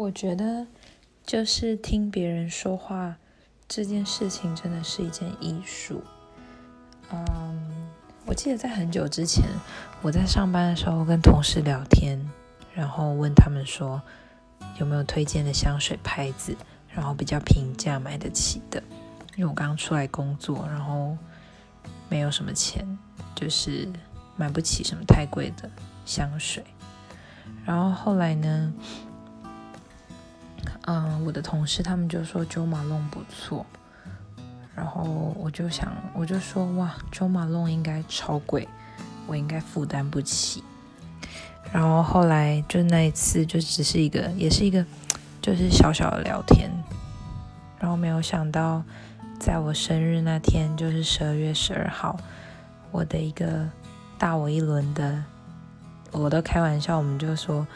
我觉得就是听别人说话这件事情，真的是一件艺术。嗯，我记得在很久之前，我在上班的时候跟同事聊天，然后问他们说有没有推荐的香水牌子，然后比较平价买得起的。因为我刚出来工作，然后没有什么钱，就是买不起什么太贵的香水。然后后来呢，嗯，我的同事他们就说 Jo Malone 不错。然后我就想，我就说哇，Jo Malone 应该超贵，我应该负担不起。然后后来就那一次，就只是一个，也是一个，就是小小的聊天。然后没有想到，在我生日那天，就是十二月十二号，我的一个大我一轮的，我都开玩笑，我们就说，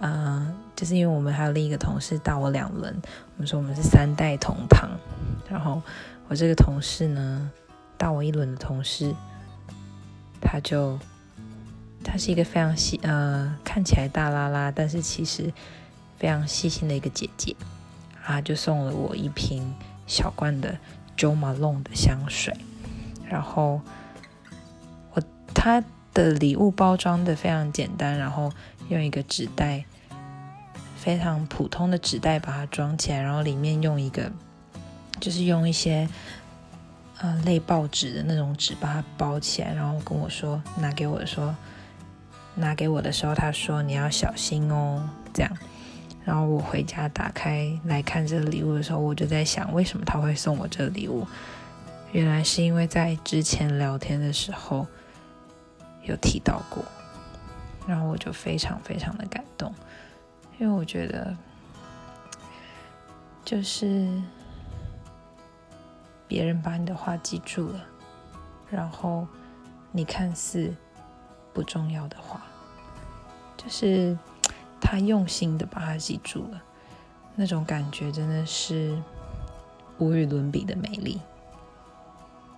嗯，就是因为我们还有另一个同事大我两轮，我们说我们是三代同堂，然后。我这个同事呢，大我一轮的同事，他就他是一个非常细呃看起来大拉拉，但是其实非常细心的一个姐姐啊，就送了我一瓶小罐的 Jo Malone 的香水，然后我他的礼物包装的非常简单，然后用一个纸袋非常普通的纸袋把它装起来，然后里面用一个。就是用一些呃类报纸的那种纸把它包起来，然后跟我说拿给我的说拿给我的时候，他说你要小心哦，这样。然后我回家打开来看这个礼物的时候，我就在想，为什么他会送我这个礼物？原来是因为在之前聊天的时候有提到过，然后我就非常非常的感动，因为我觉得就是。别人把你的话记住了，然后你看似不重要的话，就是他用心的把它记住了，那种感觉真的是无与伦比的美丽。